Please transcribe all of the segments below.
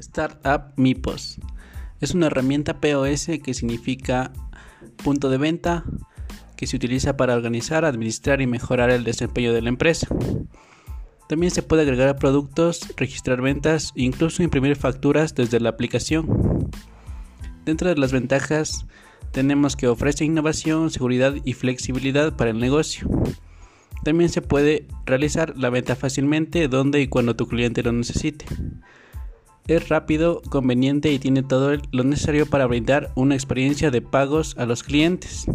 Startup MIPOS. Es una herramienta POS que significa punto de venta que se utiliza para organizar, administrar y mejorar el desempeño de la empresa. También se puede agregar productos, registrar ventas e incluso imprimir facturas desde la aplicación. Dentro de las ventajas tenemos que ofrece innovación, seguridad y flexibilidad para el negocio. También se puede realizar la venta fácilmente donde y cuando tu cliente lo necesite. Es rápido, conveniente y tiene todo lo necesario para brindar una experiencia de pagos a los clientes,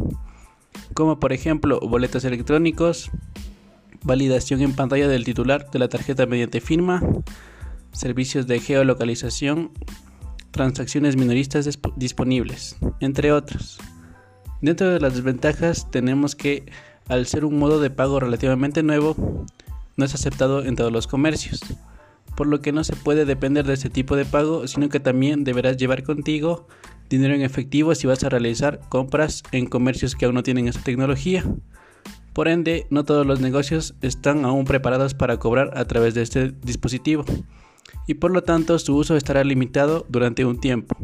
como por ejemplo boletos electrónicos, validación en pantalla del titular de la tarjeta mediante firma, servicios de geolocalización, transacciones minoristas disponibles, entre otros. Dentro de las desventajas tenemos que al ser un modo de pago relativamente nuevo, no es aceptado en todos los comercios, por lo que no se puede depender de este tipo de pago, sino que también deberás llevar contigo dinero en efectivo si vas a realizar compras en comercios que aún no tienen esa tecnología. Por ende, no todos los negocios están aún preparados para cobrar a través de este dispositivo y por lo tanto su uso estará limitado durante un tiempo.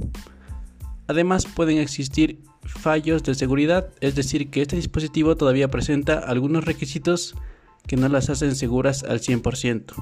Además pueden existir fallos de seguridad, es decir, que este dispositivo todavía presenta algunos requisitos que no las hacen seguras al 100%.